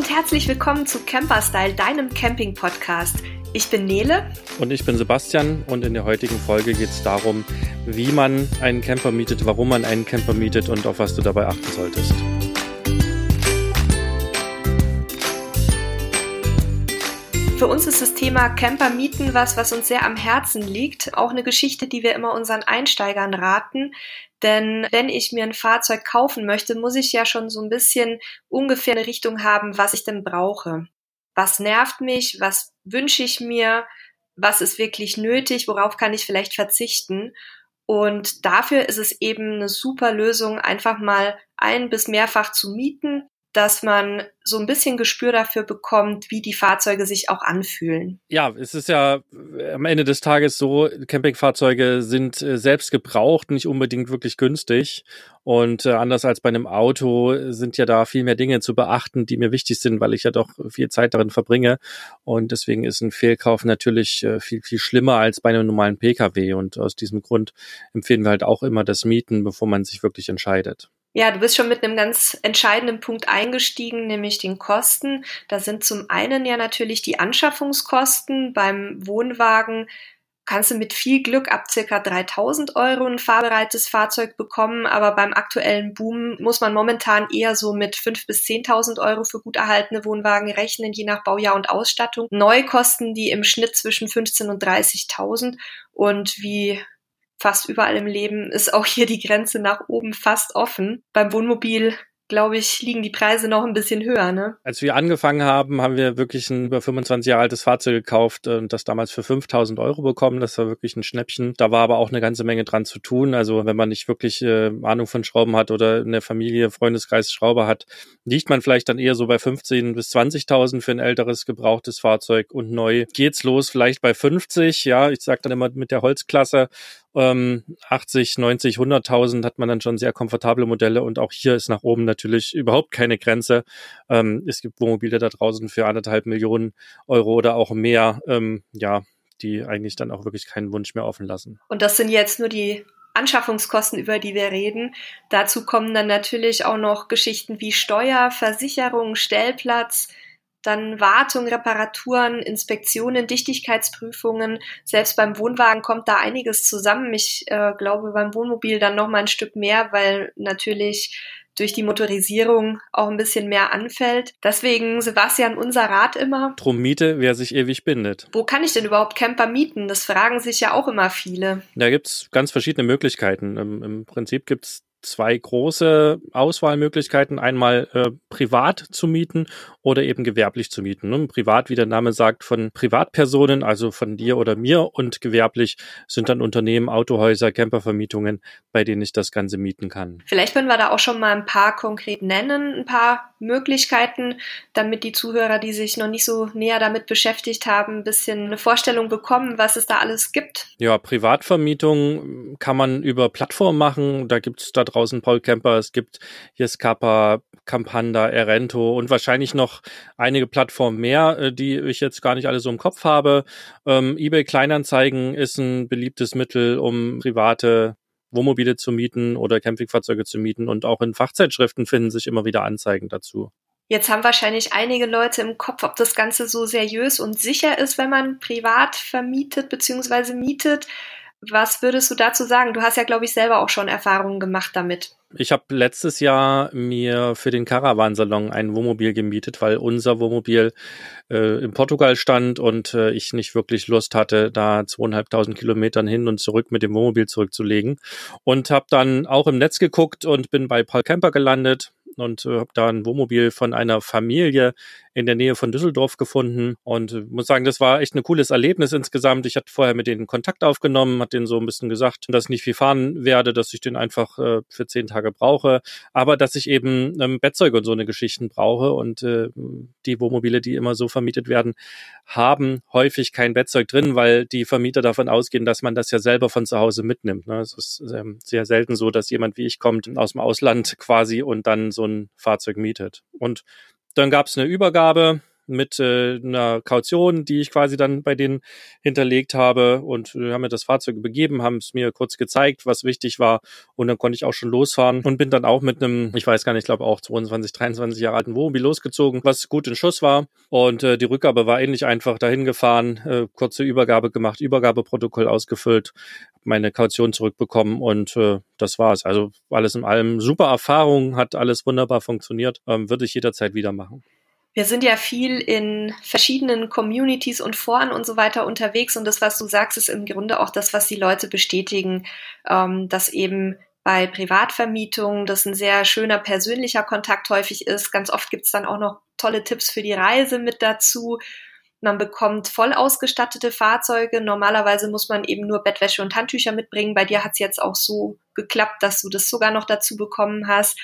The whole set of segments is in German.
und herzlich willkommen zu Camperstyle, deinem Camping-Podcast. Ich bin Nele. Und ich bin Sebastian und in der heutigen Folge geht es darum, wie man einen Camper mietet, warum man einen Camper mietet und auf was du dabei achten solltest. Für uns ist das Thema Camper mieten was, was uns sehr am Herzen liegt. Auch eine Geschichte, die wir immer unseren Einsteigern raten. Denn wenn ich mir ein Fahrzeug kaufen möchte, muss ich ja schon so ein bisschen ungefähr eine Richtung haben, was ich denn brauche. Was nervt mich? Was wünsche ich mir? Was ist wirklich nötig? Worauf kann ich vielleicht verzichten? Und dafür ist es eben eine super Lösung, einfach mal ein bis mehrfach zu mieten dass man so ein bisschen Gespür dafür bekommt, wie die Fahrzeuge sich auch anfühlen. Ja, es ist ja am Ende des Tages so, Campingfahrzeuge sind äh, selbst gebraucht, nicht unbedingt wirklich günstig. Und äh, anders als bei einem Auto sind ja da viel mehr Dinge zu beachten, die mir wichtig sind, weil ich ja doch viel Zeit darin verbringe. Und deswegen ist ein Fehlkauf natürlich äh, viel, viel schlimmer als bei einem normalen Pkw. Und aus diesem Grund empfehlen wir halt auch immer das Mieten, bevor man sich wirklich entscheidet. Ja, du bist schon mit einem ganz entscheidenden Punkt eingestiegen, nämlich den Kosten. Da sind zum einen ja natürlich die Anschaffungskosten. Beim Wohnwagen kannst du mit viel Glück ab circa 3000 Euro ein fahrbereites Fahrzeug bekommen, aber beim aktuellen Boom muss man momentan eher so mit 5.000 bis 10.000 Euro für gut erhaltene Wohnwagen rechnen, je nach Baujahr und Ausstattung. Neu kosten die im Schnitt zwischen 15.000 und 30.000 und wie fast überall im Leben ist auch hier die Grenze nach oben fast offen. Beim Wohnmobil glaube ich, liegen die Preise noch ein bisschen höher. Ne? Als wir angefangen haben, haben wir wirklich ein über 25 Jahre altes Fahrzeug gekauft und das damals für 5000 Euro bekommen. Das war wirklich ein Schnäppchen. Da war aber auch eine ganze Menge dran zu tun. Also wenn man nicht wirklich äh, Ahnung von Schrauben hat oder in der Familie, Freundeskreis Schrauber hat, liegt man vielleicht dann eher so bei 15 bis 20.000 für ein älteres gebrauchtes Fahrzeug und neu geht's los vielleicht bei 50. Ja, ich sage dann immer mit der Holzklasse ähm, 80, 90, 100.000 hat man dann schon sehr komfortable Modelle und auch hier ist nach oben natürlich überhaupt keine Grenze. Ähm, es gibt Wohnmobile da draußen für anderthalb Millionen Euro oder auch mehr, ähm, ja, die eigentlich dann auch wirklich keinen Wunsch mehr offen lassen. Und das sind jetzt nur die Anschaffungskosten, über die wir reden. Dazu kommen dann natürlich auch noch Geschichten wie Steuer, Versicherung, Stellplatz, dann Wartung, Reparaturen, Inspektionen, Dichtigkeitsprüfungen. Selbst beim Wohnwagen kommt da einiges zusammen. Ich äh, glaube beim Wohnmobil dann noch mal ein Stück mehr, weil natürlich durch die Motorisierung auch ein bisschen mehr anfällt. Deswegen, Sebastian, unser Rat immer. Drum Miete, wer sich ewig bindet. Wo kann ich denn überhaupt Camper mieten? Das fragen sich ja auch immer viele. Da gibt's ganz verschiedene Möglichkeiten. Im, im Prinzip gibt's zwei große Auswahlmöglichkeiten. Einmal äh, privat zu mieten oder eben gewerblich zu mieten. Ne? Privat, wie der Name sagt, von Privatpersonen, also von dir oder mir und gewerblich sind dann Unternehmen, Autohäuser, Campervermietungen, bei denen ich das Ganze mieten kann. Vielleicht können wir da auch schon mal ein paar konkret nennen, ein paar Möglichkeiten, damit die Zuhörer, die sich noch nicht so näher damit beschäftigt haben, ein bisschen eine Vorstellung bekommen, was es da alles gibt. Ja, Privatvermietung kann man über Plattformen machen. Da gibt es da draußen Paul Camper, es gibt Yescapa, Campanda, Erento und wahrscheinlich noch einige Plattformen mehr, äh, die ich jetzt gar nicht alle so im Kopf habe. Ähm, eBay Kleinanzeigen ist ein beliebtes Mittel, um private Wohnmobile zu mieten oder Campingfahrzeuge zu mieten und auch in Fachzeitschriften finden sich immer wieder Anzeigen dazu. Jetzt haben wahrscheinlich einige Leute im Kopf, ob das Ganze so seriös und sicher ist, wenn man privat vermietet bzw. mietet. Was würdest du dazu sagen? Du hast ja, glaube ich, selber auch schon Erfahrungen gemacht damit. Ich habe letztes Jahr mir für den Caravansalon ein Wohnmobil gemietet, weil unser Wohnmobil äh, in Portugal stand und äh, ich nicht wirklich Lust hatte, da zweieinhalbtausend Kilometern hin und zurück mit dem Wohnmobil zurückzulegen. Und habe dann auch im Netz geguckt und bin bei Paul Camper gelandet und äh, habe da ein Wohnmobil von einer Familie in der Nähe von Düsseldorf gefunden und äh, muss sagen, das war echt ein cooles Erlebnis insgesamt. Ich hatte vorher mit denen Kontakt aufgenommen, hat denen so ein bisschen gesagt, dass ich nicht viel fahren werde, dass ich den einfach äh, für zehn Tage brauche, aber dass ich eben ähm, Bettzeug und so eine Geschichten brauche und äh, die Wohnmobile, die immer so vermietet werden, haben häufig kein Bettzeug drin, weil die Vermieter davon ausgehen, dass man das ja selber von zu Hause mitnimmt. Ne? Es ist ähm, sehr selten so, dass jemand wie ich kommt aus dem Ausland quasi und dann so ein Fahrzeug mietet. Und dann gab es eine Übergabe mit äh, einer Kaution, die ich quasi dann bei denen hinterlegt habe. Und äh, haben mir das Fahrzeug begeben, haben es mir kurz gezeigt, was wichtig war. Und dann konnte ich auch schon losfahren und bin dann auch mit einem, ich weiß gar nicht, ich glaube auch 22, 23 Jahre alten Wohnmobil losgezogen, was gut in Schuss war. Und äh, die Rückgabe war ähnlich einfach dahin gefahren, äh, kurze Übergabe gemacht, Übergabeprotokoll ausgefüllt, meine Kaution zurückbekommen und äh, das war's. Also alles in allem super Erfahrung, hat alles wunderbar funktioniert, ähm, würde ich jederzeit wieder machen. Wir sind ja viel in verschiedenen Communities und Foren und so weiter unterwegs und das, was du sagst, ist im Grunde auch das, was die Leute bestätigen, ähm, dass eben bei Privatvermietung das ein sehr schöner persönlicher Kontakt häufig ist. Ganz oft gibt's dann auch noch tolle Tipps für die Reise mit dazu. Man bekommt voll ausgestattete Fahrzeuge. Normalerweise muss man eben nur Bettwäsche und Handtücher mitbringen. Bei dir hat es jetzt auch so geklappt, dass du das sogar noch dazu bekommen hast.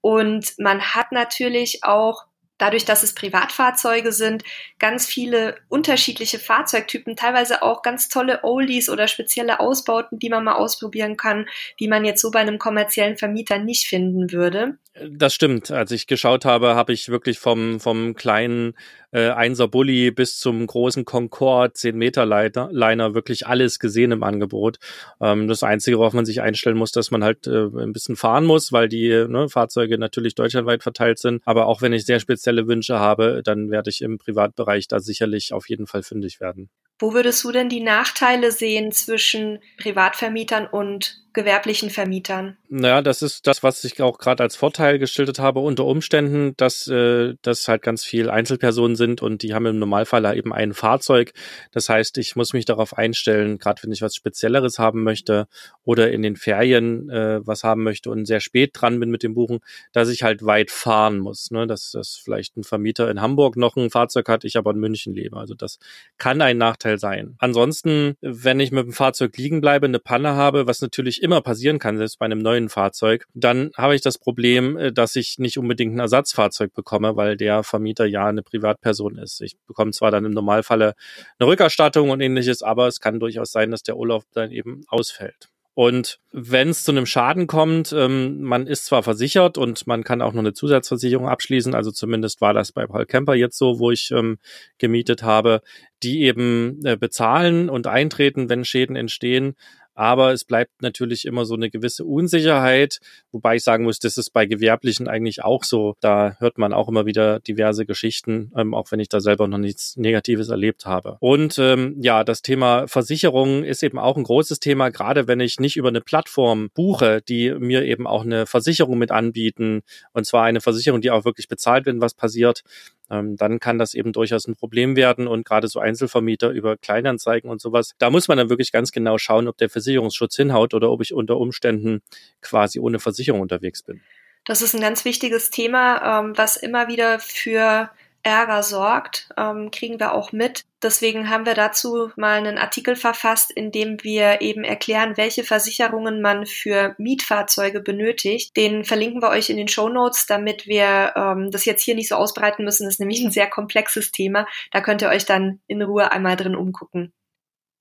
Und man hat natürlich auch dadurch, dass es Privatfahrzeuge sind, ganz viele unterschiedliche Fahrzeugtypen, teilweise auch ganz tolle Oldies oder spezielle Ausbauten, die man mal ausprobieren kann, die man jetzt so bei einem kommerziellen Vermieter nicht finden würde. Das stimmt. Als ich geschaut habe, habe ich wirklich vom, vom kleinen äh, Einser Bulli bis zum großen Concorde 10 Meter Liner wirklich alles gesehen im Angebot. Ähm, das Einzige, worauf man sich einstellen muss, dass man halt äh, ein bisschen fahren muss, weil die ne, Fahrzeuge natürlich deutschlandweit verteilt sind. Aber auch wenn ich sehr spezielle Wünsche habe, dann werde ich im Privatbereich da sicherlich auf jeden Fall fündig werden. Wo würdest du denn die Nachteile sehen zwischen Privatvermietern und gewerblichen Vermietern? Naja, das ist das, was ich auch gerade als Vorteil geschildert habe, unter Umständen, dass äh, das halt ganz viel Einzelpersonen sind und die haben im Normalfall eben ein Fahrzeug. Das heißt, ich muss mich darauf einstellen, gerade wenn ich was Spezielleres haben möchte oder in den Ferien äh, was haben möchte und sehr spät dran bin mit dem Buchen, dass ich halt weit fahren muss. Ne? Dass, dass vielleicht ein Vermieter in Hamburg noch ein Fahrzeug hat, ich aber in München lebe. Also das kann ein Nachteil sein. Ansonsten, wenn ich mit dem Fahrzeug liegen bleibe, eine Panne habe, was natürlich immer passieren kann, selbst bei einem neuen Fahrzeug, dann habe ich das Problem, äh, dass ich nicht unbedingt ein Ersatzfahrzeug bekomme, weil der Vermieter ja eine Privatperson ist. Ich bekomme zwar dann im Normalfalle eine Rückerstattung und ähnliches, aber es kann durchaus sein, dass der Urlaub dann eben ausfällt. Und wenn es zu einem Schaden kommt, ähm, man ist zwar versichert und man kann auch noch eine Zusatzversicherung abschließen, also zumindest war das bei Paul Kemper jetzt so, wo ich ähm, gemietet habe, die eben äh, bezahlen und eintreten, wenn Schäden entstehen. Aber es bleibt natürlich immer so eine gewisse Unsicherheit, wobei ich sagen muss, das ist bei Gewerblichen eigentlich auch so. Da hört man auch immer wieder diverse Geschichten, ähm, auch wenn ich da selber noch nichts Negatives erlebt habe. Und ähm, ja, das Thema Versicherung ist eben auch ein großes Thema, gerade wenn ich nicht über eine Plattform buche, die mir eben auch eine Versicherung mit anbieten. Und zwar eine Versicherung, die auch wirklich bezahlt, wenn was passiert dann kann das eben durchaus ein Problem werden. Und gerade so Einzelvermieter über Kleinanzeigen und sowas, da muss man dann wirklich ganz genau schauen, ob der Versicherungsschutz hinhaut oder ob ich unter Umständen quasi ohne Versicherung unterwegs bin. Das ist ein ganz wichtiges Thema, ähm, was immer wieder für Ärger sorgt, ähm, kriegen wir auch mit. Deswegen haben wir dazu mal einen Artikel verfasst, in dem wir eben erklären, welche Versicherungen man für Mietfahrzeuge benötigt. Den verlinken wir euch in den Show Notes, damit wir ähm, das jetzt hier nicht so ausbreiten müssen. Das ist nämlich ein sehr komplexes Thema. Da könnt ihr euch dann in Ruhe einmal drin umgucken.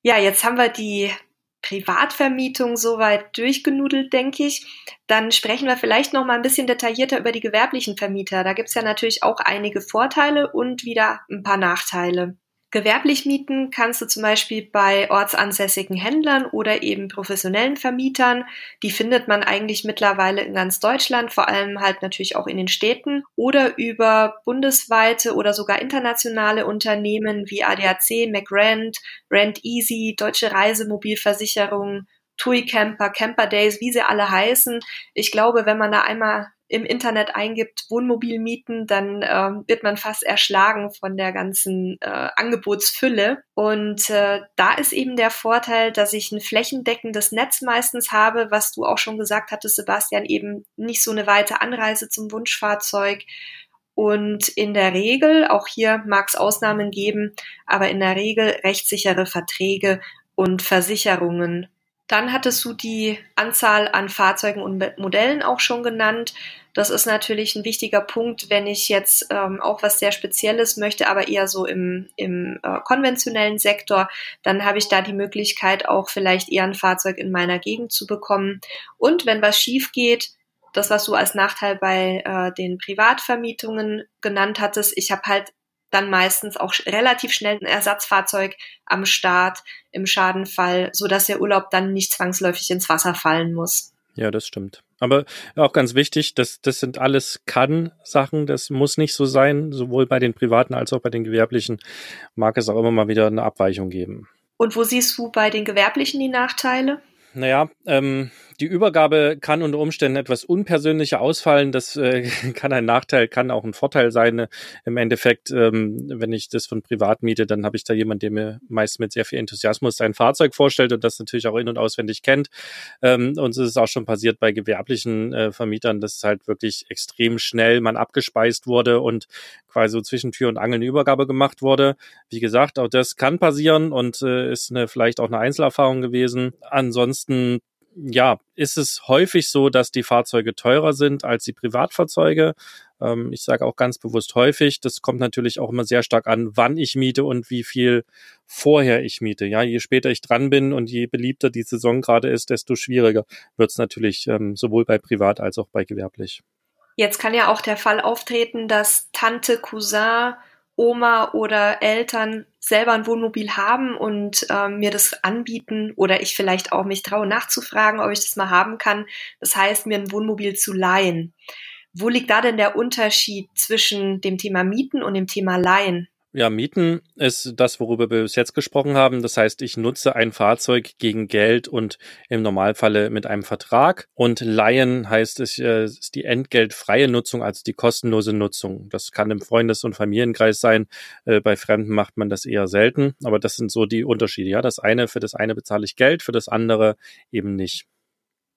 Ja, jetzt haben wir die Privatvermietung soweit durchgenudelt, denke ich. Dann sprechen wir vielleicht noch mal ein bisschen detaillierter über die gewerblichen Vermieter. Da gibt es ja natürlich auch einige Vorteile und wieder ein paar Nachteile. Gewerblich mieten kannst du zum Beispiel bei ortsansässigen Händlern oder eben professionellen Vermietern. Die findet man eigentlich mittlerweile in ganz Deutschland, vor allem halt natürlich auch in den Städten oder über bundesweite oder sogar internationale Unternehmen wie ADAC, McRent, Rent Easy, Deutsche Reisemobilversicherung, TUI Camper, Camper Days, wie sie alle heißen. Ich glaube, wenn man da einmal im Internet eingibt, Wohnmobil mieten, dann äh, wird man fast erschlagen von der ganzen äh, Angebotsfülle. Und äh, da ist eben der Vorteil, dass ich ein flächendeckendes Netz meistens habe, was du auch schon gesagt hattest, Sebastian, eben nicht so eine weite Anreise zum Wunschfahrzeug. Und in der Regel, auch hier mag es Ausnahmen geben, aber in der Regel rechtssichere Verträge und Versicherungen dann hattest du die Anzahl an Fahrzeugen und Modellen auch schon genannt. Das ist natürlich ein wichtiger Punkt, wenn ich jetzt ähm, auch was sehr Spezielles möchte, aber eher so im, im äh, konventionellen Sektor, dann habe ich da die Möglichkeit, auch vielleicht eher ein Fahrzeug in meiner Gegend zu bekommen. Und wenn was schief geht, das, was du als Nachteil bei äh, den Privatvermietungen genannt hattest, ich habe halt dann meistens auch relativ schnell ein Ersatzfahrzeug am Start im Schadenfall, so dass der Urlaub dann nicht zwangsläufig ins Wasser fallen muss. Ja, das stimmt. Aber auch ganz wichtig, das, das sind alles Kann-Sachen, das muss nicht so sein. Sowohl bei den privaten als auch bei den gewerblichen mag es auch immer mal wieder eine Abweichung geben. Und wo siehst du bei den gewerblichen die Nachteile? Naja, ähm, die Übergabe kann unter Umständen etwas unpersönlicher ausfallen. Das äh, kann ein Nachteil, kann auch ein Vorteil sein. Im Endeffekt, ähm, wenn ich das von privat miete, dann habe ich da jemanden, der mir meist mit sehr viel Enthusiasmus sein Fahrzeug vorstellt und das natürlich auch in- und auswendig kennt. Ähm, uns ist es auch schon passiert bei gewerblichen äh, Vermietern, dass halt wirklich extrem schnell man abgespeist wurde und quasi so zwischen Tür und Angel eine Übergabe gemacht wurde. Wie gesagt, auch das kann passieren und äh, ist eine, vielleicht auch eine Einzelerfahrung gewesen. Ansonsten ja, ist es häufig so, dass die Fahrzeuge teurer sind als die Privatfahrzeuge. Ähm, ich sage auch ganz bewusst häufig. Das kommt natürlich auch immer sehr stark an, wann ich miete und wie viel vorher ich miete. Ja, je später ich dran bin und je beliebter die Saison gerade ist, desto schwieriger wird es natürlich ähm, sowohl bei privat als auch bei gewerblich. Jetzt kann ja auch der Fall auftreten, dass Tante, Cousin Oma oder Eltern selber ein Wohnmobil haben und ähm, mir das anbieten oder ich vielleicht auch mich traue nachzufragen, ob ich das mal haben kann. Das heißt, mir ein Wohnmobil zu leihen. Wo liegt da denn der Unterschied zwischen dem Thema Mieten und dem Thema Leihen? Ja, Mieten ist das, worüber wir bis jetzt gesprochen haben. Das heißt, ich nutze ein Fahrzeug gegen Geld und im Normalfalle mit einem Vertrag. Und Leihen heißt es äh, ist die entgeltfreie Nutzung, also die kostenlose Nutzung. Das kann im Freundes- und Familienkreis sein. Äh, bei Fremden macht man das eher selten. Aber das sind so die Unterschiede. Ja, das eine, für das eine bezahle ich Geld, für das andere eben nicht.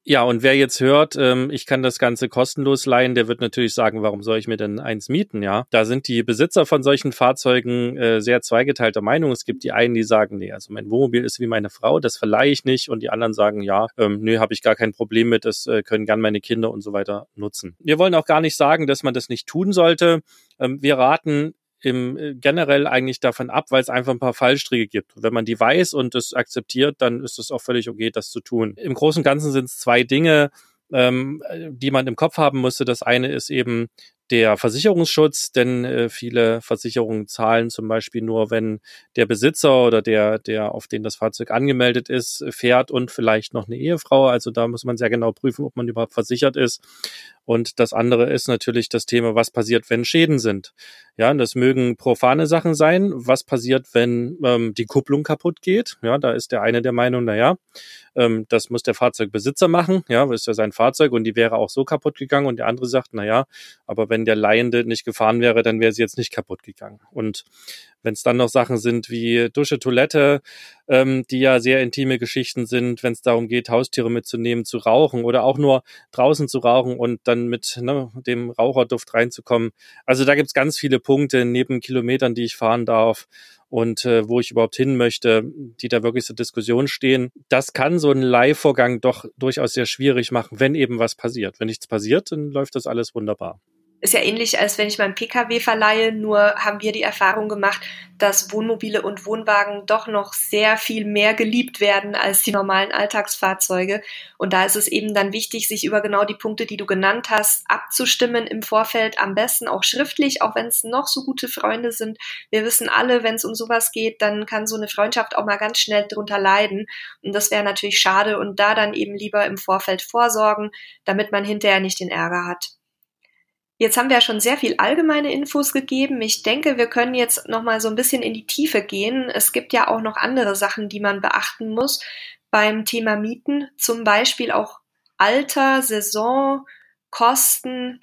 Ja, und wer jetzt hört, ähm, ich kann das Ganze kostenlos leihen, der wird natürlich sagen, warum soll ich mir denn eins mieten? Ja, da sind die Besitzer von solchen Fahrzeugen äh, sehr zweigeteilter Meinung. Es gibt die einen, die sagen, nee, also mein Wohnmobil ist wie meine Frau, das verleihe ich nicht. Und die anderen sagen, ja, ähm, nö, habe ich gar kein Problem mit, das äh, können gern meine Kinder und so weiter nutzen. Wir wollen auch gar nicht sagen, dass man das nicht tun sollte. Ähm, wir raten im äh, generell eigentlich davon ab, weil es einfach ein paar Fallstricke gibt. wenn man die weiß und es akzeptiert, dann ist es auch völlig okay, das zu tun. Im Großen und Ganzen sind es zwei Dinge, ähm, die man im Kopf haben musste. Das eine ist eben der Versicherungsschutz, denn äh, viele Versicherungen zahlen zum Beispiel nur, wenn der Besitzer oder der, der auf den das Fahrzeug angemeldet ist, fährt und vielleicht noch eine Ehefrau. Also da muss man sehr genau prüfen, ob man überhaupt versichert ist. Und das andere ist natürlich das Thema, was passiert, wenn Schäden sind. Ja, das mögen profane Sachen sein. Was passiert, wenn ähm, die Kupplung kaputt geht? Ja, da ist der eine der Meinung, na ja, ähm, das muss der Fahrzeugbesitzer machen. Ja, ist ja sein Fahrzeug und die wäre auch so kaputt gegangen. Und der andere sagt, na ja, aber wenn der Leihende nicht gefahren wäre, dann wäre sie jetzt nicht kaputt gegangen. Und wenn es dann noch Sachen sind wie Dusche, Toilette, ähm, die ja sehr intime Geschichten sind, wenn es darum geht, Haustiere mitzunehmen, zu rauchen oder auch nur draußen zu rauchen und dann mit ne, dem Raucherduft reinzukommen. Also da gibt's ganz viele Punkte neben Kilometern, die ich fahren darf und äh, wo ich überhaupt hin möchte, die da wirklich zur Diskussion stehen. Das kann so ein Leihvorgang doch durchaus sehr schwierig machen, wenn eben was passiert. Wenn nichts passiert, dann läuft das alles wunderbar ist ja ähnlich, als wenn ich meinen Pkw verleihe, nur haben wir die Erfahrung gemacht, dass Wohnmobile und Wohnwagen doch noch sehr viel mehr geliebt werden als die normalen Alltagsfahrzeuge. Und da ist es eben dann wichtig, sich über genau die Punkte, die du genannt hast, abzustimmen im Vorfeld, am besten auch schriftlich, auch wenn es noch so gute Freunde sind. Wir wissen alle, wenn es um sowas geht, dann kann so eine Freundschaft auch mal ganz schnell drunter leiden. Und das wäre natürlich schade und da dann eben lieber im Vorfeld vorsorgen, damit man hinterher nicht den Ärger hat. Jetzt haben wir ja schon sehr viel allgemeine Infos gegeben. Ich denke, wir können jetzt noch mal so ein bisschen in die Tiefe gehen. Es gibt ja auch noch andere Sachen, die man beachten muss beim Thema Mieten, zum Beispiel auch Alter, Saison, Kosten.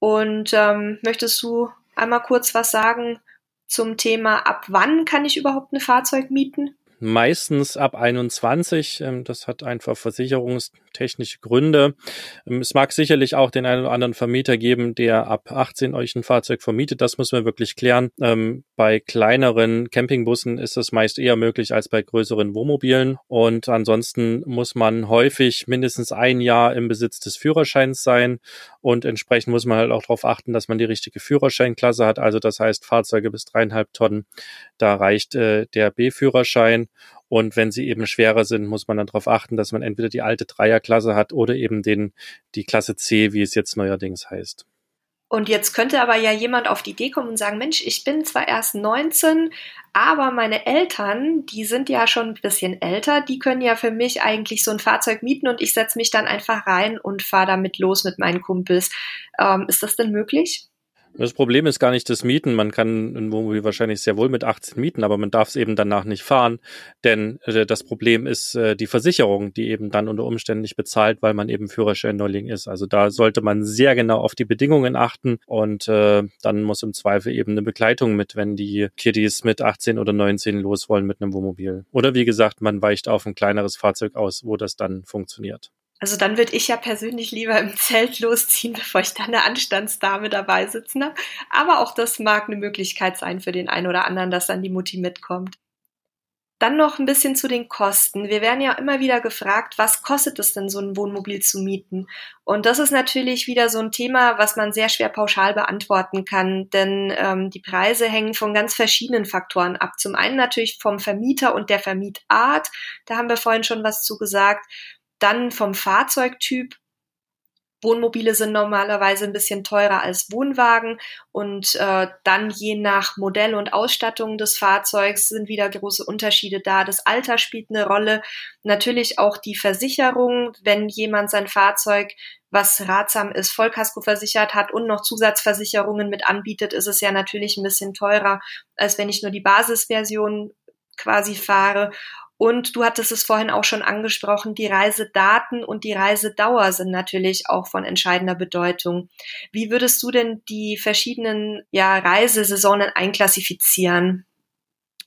Und ähm, möchtest du einmal kurz was sagen zum Thema, ab wann kann ich überhaupt ein Fahrzeug mieten? meistens ab 21. Ähm, das hat einfach versicherungstechnische Gründe. Ähm, es mag sicherlich auch den einen oder anderen Vermieter geben, der ab 18 euch ein Fahrzeug vermietet. Das muss man wirklich klären. Ähm, bei kleineren Campingbussen ist das meist eher möglich als bei größeren Wohnmobilen. Und ansonsten muss man häufig mindestens ein Jahr im Besitz des Führerscheins sein. Und entsprechend muss man halt auch darauf achten, dass man die richtige Führerscheinklasse hat. Also das heißt Fahrzeuge bis dreieinhalb Tonnen. Da reicht äh, der B-Führerschein. Und wenn sie eben schwerer sind, muss man dann darauf achten, dass man entweder die alte Dreierklasse hat oder eben den, die Klasse C, wie es jetzt neuerdings heißt. Und jetzt könnte aber ja jemand auf die Idee kommen und sagen, Mensch, ich bin zwar erst 19, aber meine Eltern, die sind ja schon ein bisschen älter, die können ja für mich eigentlich so ein Fahrzeug mieten und ich setze mich dann einfach rein und fahre damit los mit meinen Kumpels. Ähm, ist das denn möglich? Das Problem ist gar nicht das Mieten. Man kann ein Wohnmobil wahrscheinlich sehr wohl mit 18 mieten, aber man darf es eben danach nicht fahren. Denn äh, das Problem ist äh, die Versicherung, die eben dann unter Umständen nicht bezahlt, weil man eben Führerschein-Neuling ist. Also da sollte man sehr genau auf die Bedingungen achten und äh, dann muss im Zweifel eben eine Begleitung mit, wenn die Kiddies mit 18 oder 19 los wollen mit einem Wohnmobil. Oder wie gesagt, man weicht auf ein kleineres Fahrzeug aus, wo das dann funktioniert. Also dann würde ich ja persönlich lieber im Zelt losziehen, bevor ich da eine Anstandsdame dabei sitzen habe. Aber auch das mag eine Möglichkeit sein für den einen oder anderen, dass dann die Mutti mitkommt. Dann noch ein bisschen zu den Kosten. Wir werden ja immer wieder gefragt, was kostet es denn, so ein Wohnmobil zu mieten? Und das ist natürlich wieder so ein Thema, was man sehr schwer pauschal beantworten kann, denn ähm, die Preise hängen von ganz verschiedenen Faktoren ab. Zum einen natürlich vom Vermieter und der Vermietart. Da haben wir vorhin schon was zu gesagt. Dann vom Fahrzeugtyp. Wohnmobile sind normalerweise ein bisschen teurer als Wohnwagen und äh, dann je nach Modell und Ausstattung des Fahrzeugs sind wieder große Unterschiede da. Das Alter spielt eine Rolle, natürlich auch die Versicherung, wenn jemand sein Fahrzeug was ratsam ist, Vollkasko versichert hat und noch Zusatzversicherungen mit anbietet, ist es ja natürlich ein bisschen teurer, als wenn ich nur die Basisversion quasi fahre. Und du hattest es vorhin auch schon angesprochen, die Reisedaten und die Reisedauer sind natürlich auch von entscheidender Bedeutung. Wie würdest du denn die verschiedenen ja, Reisesaisonen einklassifizieren?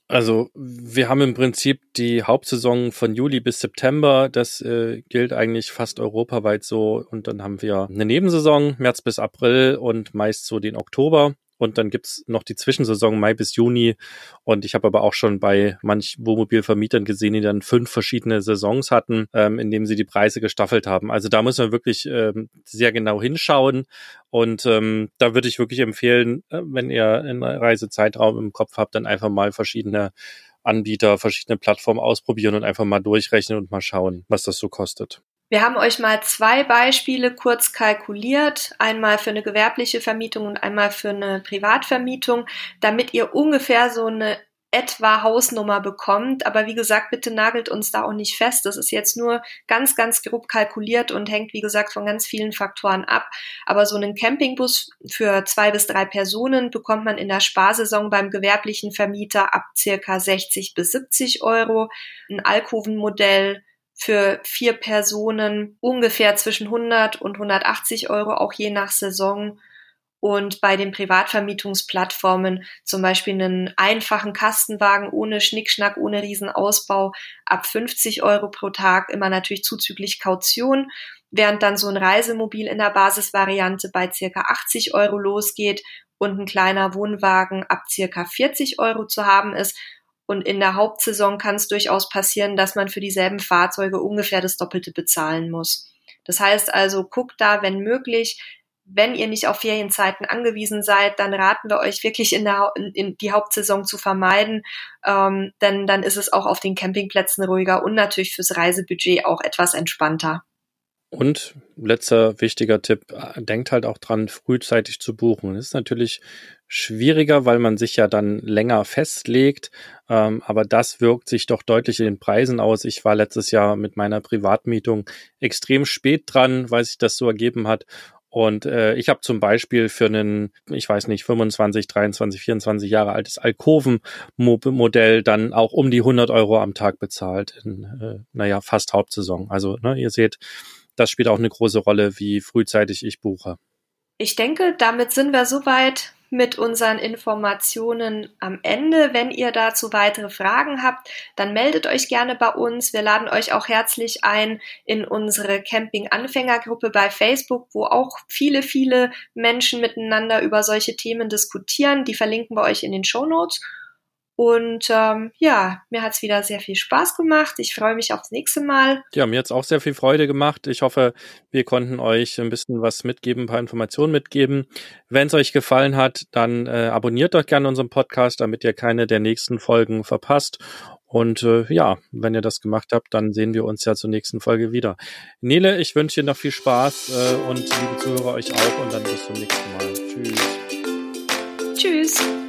Also wir haben im Prinzip die Hauptsaison von Juli bis September. Das äh, gilt eigentlich fast europaweit so. Und dann haben wir eine Nebensaison, März bis April und meist so den Oktober. Und dann gibt's noch die Zwischensaison Mai bis Juni. Und ich habe aber auch schon bei manch Wohnmobilvermietern gesehen, die dann fünf verschiedene Saisons hatten, ähm, in dem sie die Preise gestaffelt haben. Also da muss man wirklich ähm, sehr genau hinschauen. Und ähm, da würde ich wirklich empfehlen, äh, wenn ihr einen Reisezeitraum im Kopf habt, dann einfach mal verschiedene Anbieter, verschiedene Plattformen ausprobieren und einfach mal durchrechnen und mal schauen, was das so kostet. Wir haben euch mal zwei Beispiele kurz kalkuliert, einmal für eine gewerbliche Vermietung und einmal für eine Privatvermietung, damit ihr ungefähr so eine etwa Hausnummer bekommt. Aber wie gesagt, bitte nagelt uns da auch nicht fest. Das ist jetzt nur ganz, ganz grob kalkuliert und hängt, wie gesagt, von ganz vielen Faktoren ab. Aber so einen Campingbus für zwei bis drei Personen bekommt man in der Sparsaison beim gewerblichen Vermieter ab circa 60 bis 70 Euro. Ein Alkovenmodell für vier Personen ungefähr zwischen 100 und 180 Euro, auch je nach Saison. Und bei den Privatvermietungsplattformen zum Beispiel einen einfachen Kastenwagen ohne Schnickschnack, ohne Riesenausbau ab 50 Euro pro Tag, immer natürlich zuzüglich Kaution, während dann so ein Reisemobil in der Basisvariante bei circa 80 Euro losgeht und ein kleiner Wohnwagen ab circa 40 Euro zu haben ist. Und in der Hauptsaison kann es durchaus passieren, dass man für dieselben Fahrzeuge ungefähr das Doppelte bezahlen muss. Das heißt also, guckt da, wenn möglich, wenn ihr nicht auf Ferienzeiten angewiesen seid, dann raten wir euch wirklich in, der, in, die Hauptsaison zu vermeiden, ähm, denn dann ist es auch auf den Campingplätzen ruhiger und natürlich fürs Reisebudget auch etwas entspannter. Und letzter wichtiger Tipp, denkt halt auch dran, frühzeitig zu buchen. Das ist natürlich schwieriger, weil man sich ja dann länger festlegt, ähm, aber das wirkt sich doch deutlich in den Preisen aus. Ich war letztes Jahr mit meiner Privatmietung extrem spät dran, weil sich das so ergeben hat. Und äh, ich habe zum Beispiel für einen, ich weiß nicht, 25, 23, 24 Jahre altes Alkoven-Modell dann auch um die 100 Euro am Tag bezahlt in, äh, naja, fast Hauptsaison. Also ne, ihr seht, das spielt auch eine große Rolle, wie frühzeitig ich buche. Ich denke, damit sind wir soweit mit unseren Informationen am Ende. Wenn ihr dazu weitere Fragen habt, dann meldet euch gerne bei uns. Wir laden euch auch herzlich ein in unsere Camping-Anfängergruppe bei Facebook, wo auch viele, viele Menschen miteinander über solche Themen diskutieren. Die verlinken wir euch in den Show Notes. Und ähm, ja, mir hat's wieder sehr viel Spaß gemacht. Ich freue mich aufs nächste Mal. Ja, mir hat's auch sehr viel Freude gemacht. Ich hoffe, wir konnten euch ein bisschen was mitgeben, ein paar Informationen mitgeben. Wenn es euch gefallen hat, dann äh, abonniert doch gerne unseren Podcast, damit ihr keine der nächsten Folgen verpasst. Und äh, ja, wenn ihr das gemacht habt, dann sehen wir uns ja zur nächsten Folge wieder. Nele, ich wünsche dir noch viel Spaß äh, und liebe Zuhörer euch auch und dann bis zum nächsten Mal. Tschüss.